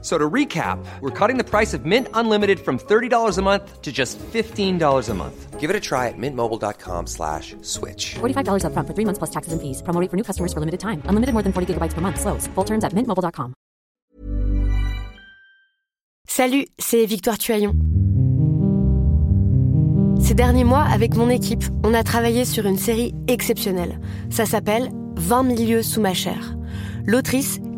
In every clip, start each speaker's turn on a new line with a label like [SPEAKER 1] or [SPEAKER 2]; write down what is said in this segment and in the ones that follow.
[SPEAKER 1] So to recap, we're cutting the price of Mint Unlimited from $30 a month to just $15 a month. Give it a try at mintmobile.com slash switch.
[SPEAKER 2] $45 up front for three months plus taxes and fees. Promo rate for new customers for limited time. Unlimited more than 40 gigabytes per month. Slows. Full terms at mintmobile.com.
[SPEAKER 3] Salut, c'est Victoire Tuaillon. Ces derniers mois, avec mon équipe, on a travaillé sur une série exceptionnelle. Ça s'appelle 20 milieux sous ma chair. L'autrice,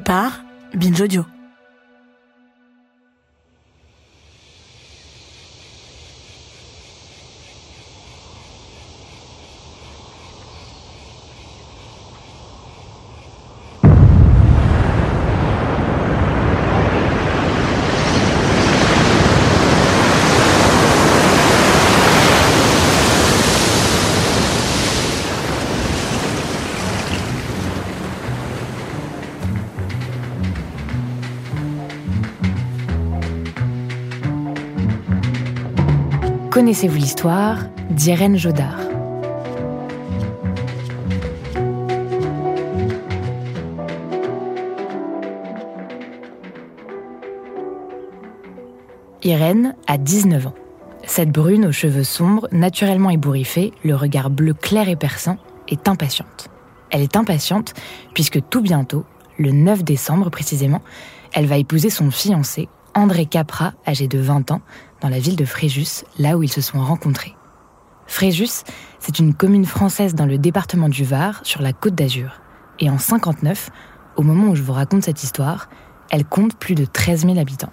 [SPEAKER 4] Par Binge Audio.
[SPEAKER 5] Connaissez-vous l'histoire d'Irène Jodard? Irène a 19 ans. Cette brune aux cheveux sombres, naturellement ébouriffée, le regard bleu clair et perçant, est impatiente. Elle est impatiente puisque tout bientôt, le 9 décembre précisément, elle va épouser son fiancé, André Capra, âgé de 20 ans, dans la ville de Fréjus, là où ils se sont rencontrés. Fréjus, c'est une commune française dans le département du Var, sur la côte d'Azur. Et en 59, au moment où je vous raconte cette histoire, elle compte plus de 13 000 habitants.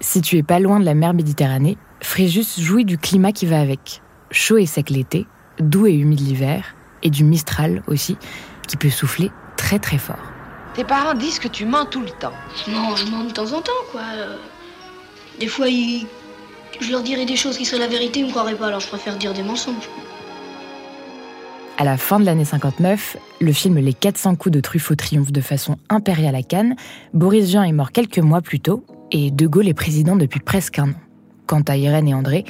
[SPEAKER 5] Située pas loin de la mer Méditerranée, Fréjus jouit du climat qui va avec. Chaud et sec l'été, doux et humide l'hiver, et du Mistral aussi, qui peut souffler très très fort.
[SPEAKER 6] Tes parents disent que tu mens tout le temps.
[SPEAKER 7] Non, je mens de temps en temps, quoi. Euh, Des fois, ils- je leur dirais des choses qui seraient la vérité, ils me croiraient pas, alors je préfère dire des mensonges.
[SPEAKER 5] À la fin de l'année 59, le film Les 400 coups de Truffaut triomphe de façon impériale à Cannes. Boris Vian est mort quelques mois plus tôt et De Gaulle est président depuis presque un an. Quant à Irène et André,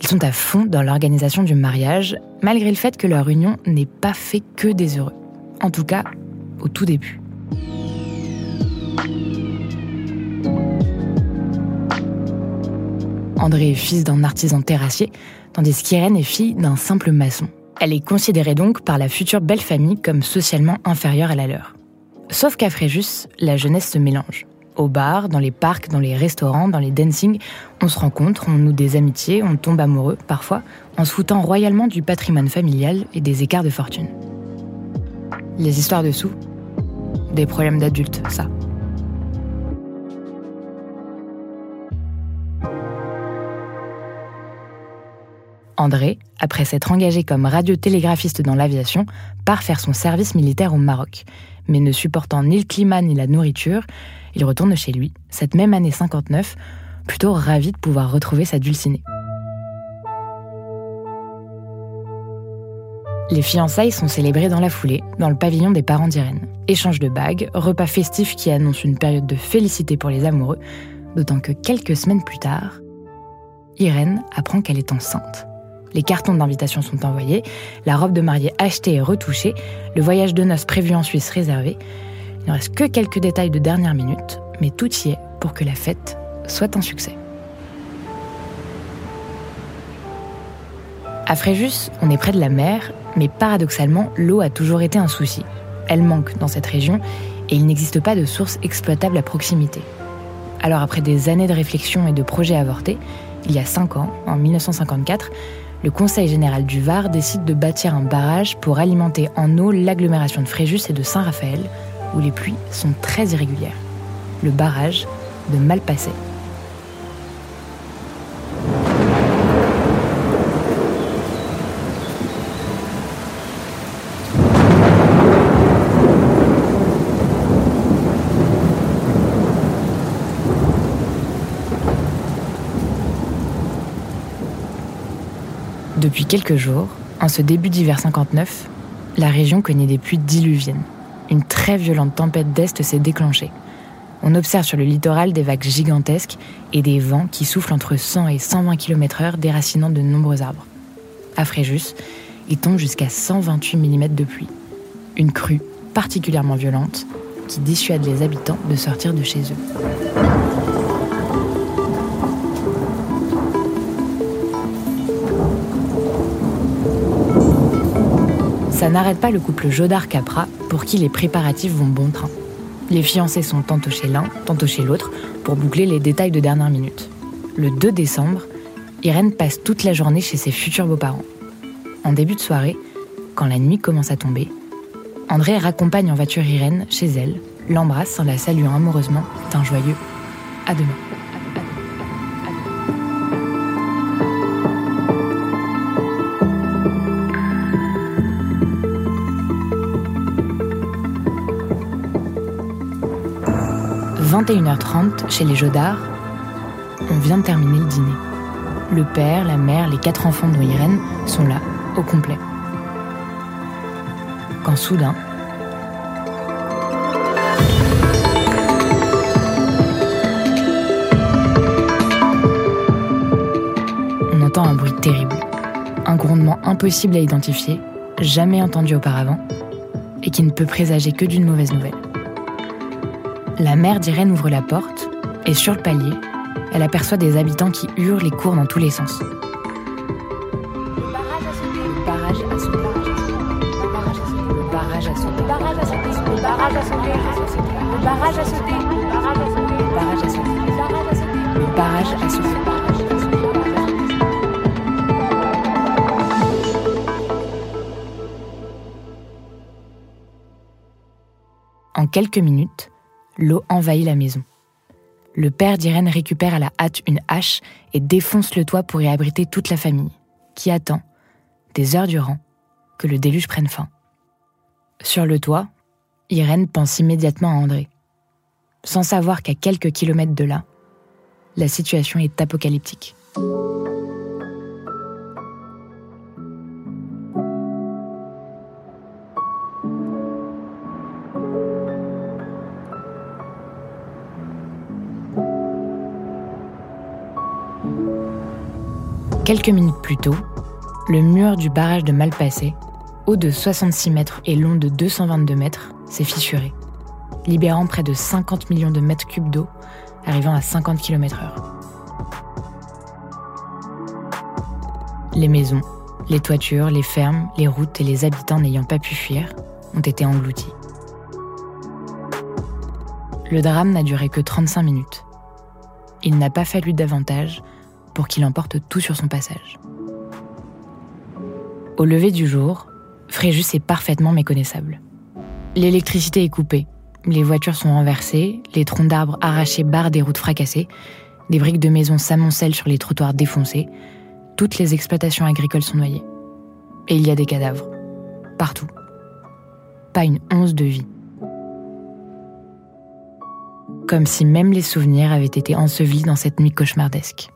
[SPEAKER 5] ils sont à fond dans l'organisation du mariage, malgré le fait que leur union n'ait pas fait que des heureux. En tout cas, au tout début. André est fils d'un artisan terrassier, tandis qu'Irène est fille d'un simple maçon. Elle est considérée donc par la future belle famille comme socialement inférieure à la leur. Sauf qu'à Fréjus, la jeunesse se mélange. Au bar, dans les parcs, dans les restaurants, dans les dancing, on se rencontre, on noue des amitiés, on tombe amoureux, parfois, en se foutant royalement du patrimoine familial et des écarts de fortune. Les histoires de sous Des problèmes d'adultes, ça. André, après s'être engagé comme radiotélégraphiste dans l'aviation, part faire son service militaire au Maroc. Mais ne supportant ni le climat ni la nourriture, il retourne chez lui, cette même année 59, plutôt ravi de pouvoir retrouver sa dulcinée. Les fiançailles sont célébrées dans la foulée, dans le pavillon des parents d'Irène. Échange de bagues, repas festif qui annonce une période de félicité pour les amoureux, d'autant que quelques semaines plus tard, Irène apprend qu'elle est enceinte. Les cartons d'invitation sont envoyés, la robe de mariée achetée et retouchée, le voyage de noces prévu en Suisse réservé. Il ne reste que quelques détails de dernière minute, mais tout y est pour que la fête soit un succès. À Fréjus, on est près de la mer, mais paradoxalement, l'eau a toujours été un souci. Elle manque dans cette région et il n'existe pas de source exploitable à proximité. Alors après des années de réflexion et de projets avortés, il y a cinq ans, en 1954, le Conseil général du Var décide de bâtir un barrage pour alimenter en eau l'agglomération de Fréjus et de Saint-Raphaël, où les pluies sont très irrégulières. Le barrage de Malpasset. Depuis quelques jours, en ce début d'hiver 59, la région connaît des pluies diluviennes. Une très violente tempête d'Est s'est déclenchée. On observe sur le littoral des vagues gigantesques et des vents qui soufflent entre 100 et 120 km/h, déracinant de nombreux arbres. À Fréjus, il tombe jusqu'à 128 mm de pluie. Une crue particulièrement violente qui dissuade les habitants de sortir de chez eux. Ça n'arrête pas le couple Jodard-Capra pour qui les préparatifs vont bon train. Les fiancés sont tantôt chez l'un, tantôt chez l'autre pour boucler les détails de dernière minute. Le 2 décembre, Irène passe toute la journée chez ses futurs beaux-parents. En début de soirée, quand la nuit commence à tomber, André raccompagne en voiture Irène chez elle, l'embrasse en la saluant amoureusement d'un joyeux à demain. 21h30, chez les Jodards, on vient de terminer le dîner. Le père, la mère, les quatre enfants de Irène sont là, au complet. Quand soudain, on entend un bruit terrible, un grondement impossible à identifier, jamais entendu auparavant, et qui ne peut présager que d'une mauvaise nouvelle. La mère d'Irène ouvre la porte et sur le palier, elle aperçoit des habitants qui hurlent et courent dans tous les sens. En quelques minutes, l'eau envahit la maison. Le père d'Irène récupère à la hâte une hache et défonce le toit pour y abriter toute la famille, qui attend, des heures durant, que le déluge prenne fin. Sur le toit, Irène pense immédiatement à André, sans savoir qu'à quelques kilomètres de là, la situation est apocalyptique. Quelques minutes plus tôt, le mur du barrage de Malpassé, haut de 66 mètres et long de 222 mètres, s'est fissuré, libérant près de 50 millions de mètres cubes d'eau, arrivant à 50 km/h. Les maisons, les toitures, les fermes, les routes et les habitants n'ayant pas pu fuir ont été engloutis. Le drame n'a duré que 35 minutes. Il n'a pas fallu davantage pour qu'il emporte tout sur son passage. Au lever du jour, Fréjus est parfaitement méconnaissable. L'électricité est coupée, les voitures sont renversées, les troncs d'arbres arrachés barrent des routes fracassées, des briques de maisons s'amoncellent sur les trottoirs défoncés, toutes les exploitations agricoles sont noyées. Et il y a des cadavres, partout. Pas une once de vie. Comme si même les souvenirs avaient été ensevelis dans cette nuit cauchemardesque.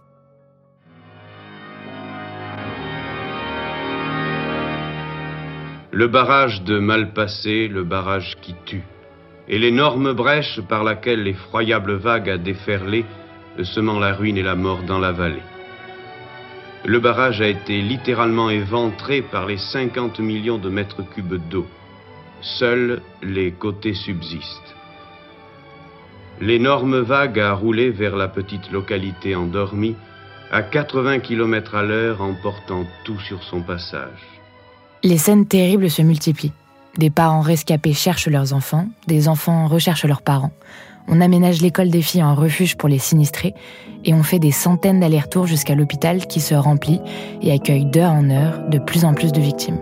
[SPEAKER 8] Le barrage de Malpassé, le barrage qui tue, et l'énorme brèche par laquelle l'effroyable vague a déferlé, semant la ruine et la mort dans la vallée. Le barrage a été littéralement éventré par les 50 millions de mètres cubes d'eau. Seuls les côtés subsistent. L'énorme vague a roulé vers la petite localité endormie à 80 km à l'heure, emportant tout sur son passage.
[SPEAKER 5] Les scènes terribles se multiplient. Des parents rescapés cherchent leurs enfants, des enfants recherchent leurs parents. On aménage l'école des filles en refuge pour les sinistrés et on fait des centaines d'allers-retours jusqu'à l'hôpital qui se remplit et accueille d'heure en heure de plus en plus de victimes.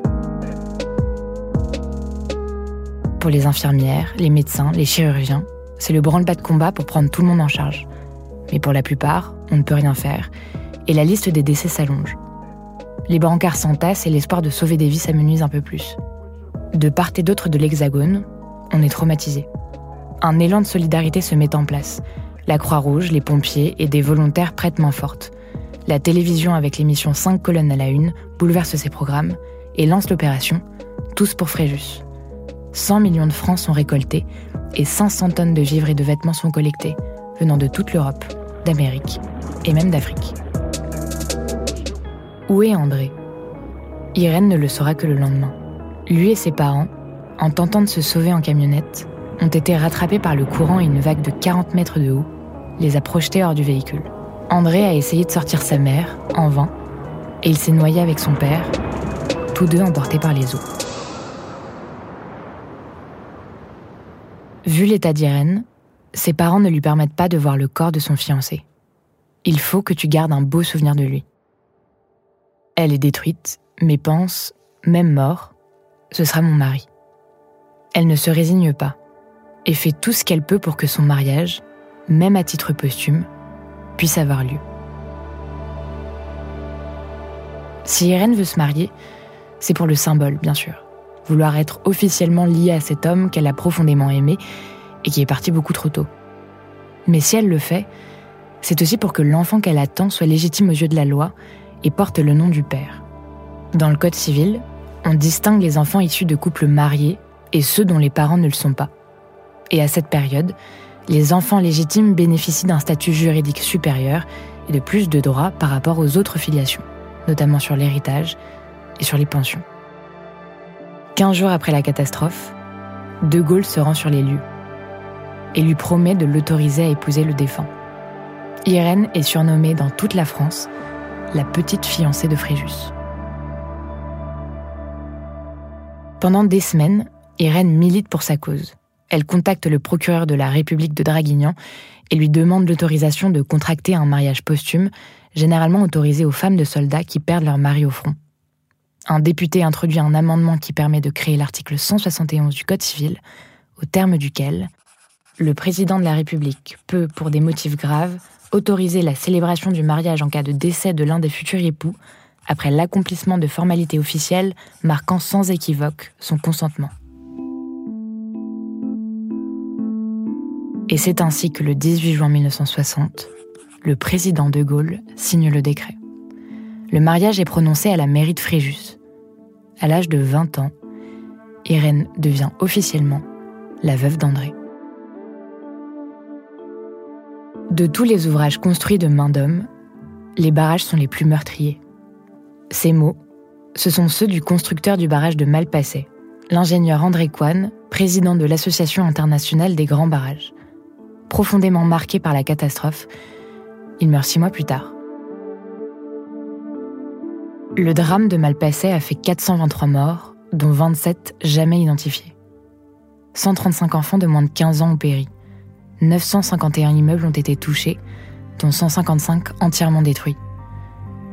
[SPEAKER 5] Pour les infirmières, les médecins, les chirurgiens, c'est le branle-bas de combat pour prendre tout le monde en charge. Mais pour la plupart, on ne peut rien faire et la liste des décès s'allonge. Les brancards s'entassent et l'espoir de sauver des vies s'amenuise un peu plus. De part et d'autre de l'Hexagone, on est traumatisé. Un élan de solidarité se met en place. La Croix-Rouge, les pompiers et des volontaires prêtent main forte. La télévision avec l'émission 5 colonnes à la une bouleverse ses programmes et lance l'opération Tous pour Fréjus. 100 millions de francs sont récoltés et 500 tonnes de vivres et de vêtements sont collectés, venant de toute l'Europe, d'Amérique et même d'Afrique. Où est André? Irène ne le saura que le lendemain. Lui et ses parents, en tentant de se sauver en camionnette, ont été rattrapés par le courant et une vague de 40 mètres de haut les a projetés hors du véhicule. André a essayé de sortir sa mère, en vain, et il s'est noyé avec son père, tous deux emportés par les eaux. Vu l'état d'Irène, ses parents ne lui permettent pas de voir le corps de son fiancé. Il faut que tu gardes un beau souvenir de lui. Elle est détruite, mais pense, même mort, ce sera mon mari. Elle ne se résigne pas et fait tout ce qu'elle peut pour que son mariage, même à titre posthume, puisse avoir lieu. Si Irène veut se marier, c'est pour le symbole, bien sûr. Vouloir être officiellement liée à cet homme qu'elle a profondément aimé et qui est parti beaucoup trop tôt. Mais si elle le fait, c'est aussi pour que l'enfant qu'elle attend soit légitime aux yeux de la loi et porte le nom du père. Dans le Code civil, on distingue les enfants issus de couples mariés et ceux dont les parents ne le sont pas. Et à cette période, les enfants légitimes bénéficient d'un statut juridique supérieur et de plus de droits par rapport aux autres filiations, notamment sur l'héritage et sur les pensions. Quinze jours après la catastrophe, De Gaulle se rend sur les lieux et lui promet de l'autoriser à épouser le défunt. Irène est surnommée dans toute la France la petite fiancée de Fréjus. Pendant des semaines, Irène milite pour sa cause. Elle contacte le procureur de la République de Draguignan et lui demande l'autorisation de contracter un mariage posthume, généralement autorisé aux femmes de soldats qui perdent leur mari au front. Un député introduit un amendement qui permet de créer l'article 171 du Code civil, au terme duquel le président de la République peut, pour des motifs graves, autoriser la célébration du mariage en cas de décès de l'un des futurs époux, après l'accomplissement de formalités officielles marquant sans équivoque son consentement. Et c'est ainsi que le 18 juin 1960, le président de Gaulle signe le décret. Le mariage est prononcé à la mairie de Fréjus. À l'âge de 20 ans, Irène devient officiellement la veuve d'André. De tous les ouvrages construits de main d'homme, les barrages sont les plus meurtriers. Ces mots, ce sont ceux du constructeur du barrage de Malpasset, l'ingénieur André Coine, président de l'Association internationale des grands barrages. Profondément marqué par la catastrophe, il meurt six mois plus tard. Le drame de Malpasset a fait 423 morts, dont 27 jamais identifiés. 135 enfants de moins de 15 ans ont péri. 951 immeubles ont été touchés, dont 155 entièrement détruits.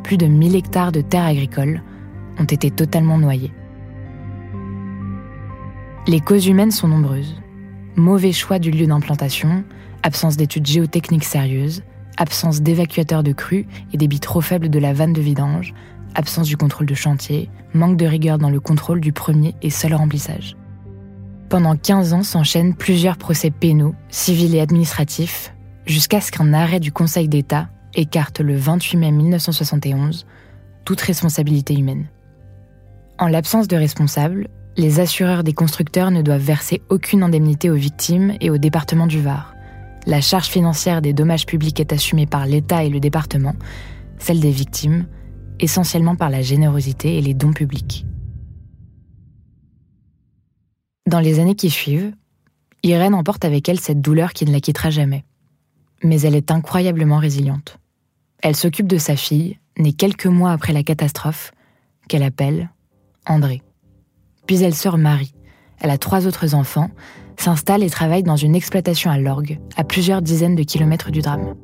[SPEAKER 5] Plus de 1000 hectares de terres agricoles ont été totalement noyés. Les causes humaines sont nombreuses. Mauvais choix du lieu d'implantation, absence d'études géotechniques sérieuses, absence d'évacuateurs de crues et débit trop faible de la vanne de vidange, absence du contrôle de chantier, manque de rigueur dans le contrôle du premier et seul remplissage. Pendant 15 ans s'enchaînent plusieurs procès pénaux, civils et administratifs, jusqu'à ce qu'un arrêt du Conseil d'État écarte le 28 mai 1971 toute responsabilité humaine. En l'absence de responsable, les assureurs des constructeurs ne doivent verser aucune indemnité aux victimes et au département du Var. La charge financière des dommages publics est assumée par l'État et le département, celle des victimes, essentiellement par la générosité et les dons publics. Dans les années qui suivent, Irène emporte avec elle cette douleur qui ne la quittera jamais. Mais elle est incroyablement résiliente. Elle s'occupe de sa fille, née quelques mois après la catastrophe, qu'elle appelle André. Puis elle se remarie. Elle a trois autres enfants, s'installe et travaille dans une exploitation à l'orgue, à plusieurs dizaines de kilomètres du drame.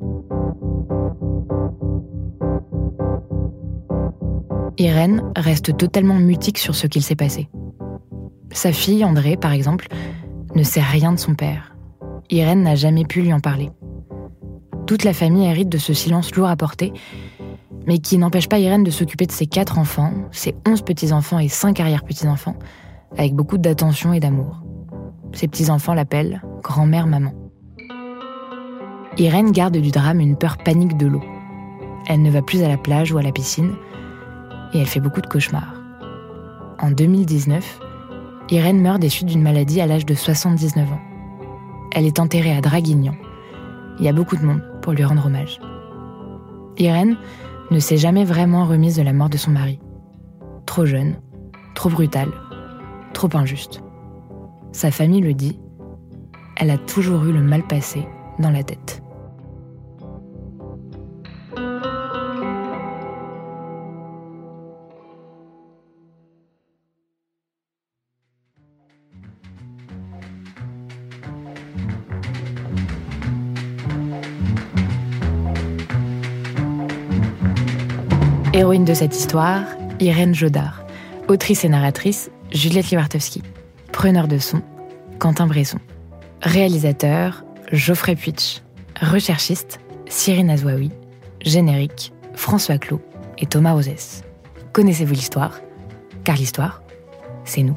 [SPEAKER 5] Irène reste totalement mutique sur ce qu'il s'est passé. Sa fille, André, par exemple, ne sait rien de son père. Irène n'a jamais pu lui en parler. Toute la famille hérite de ce silence lourd à porter, mais qui n'empêche pas Irène de s'occuper de ses quatre enfants, ses onze petits-enfants et cinq arrière-petits-enfants, avec beaucoup d'attention et d'amour. Ses petits-enfants l'appellent grand-mère maman. Irène garde du drame une peur panique de l'eau. Elle ne va plus à la plage ou à la piscine, et elle fait beaucoup de cauchemars. En 2019, Irène meurt des suites d'une maladie à l'âge de 79 ans. Elle est enterrée à Draguignan. Il y a beaucoup de monde pour lui rendre hommage. Irène ne s'est jamais vraiment remise de la mort de son mari. Trop jeune, trop brutale, trop injuste. Sa famille le dit, elle a toujours eu le mal passé dans la tête. De cette histoire, Irène Jodard. Autrice et narratrice, Juliette Liwartowski. Preneur de son, Quentin Bresson. Réalisateur, Geoffrey Puitch. Recherchiste, Cyrine Azouaoui. Générique, François Clot et Thomas Rosès. Connaissez-vous l'histoire? Car l'histoire, c'est nous.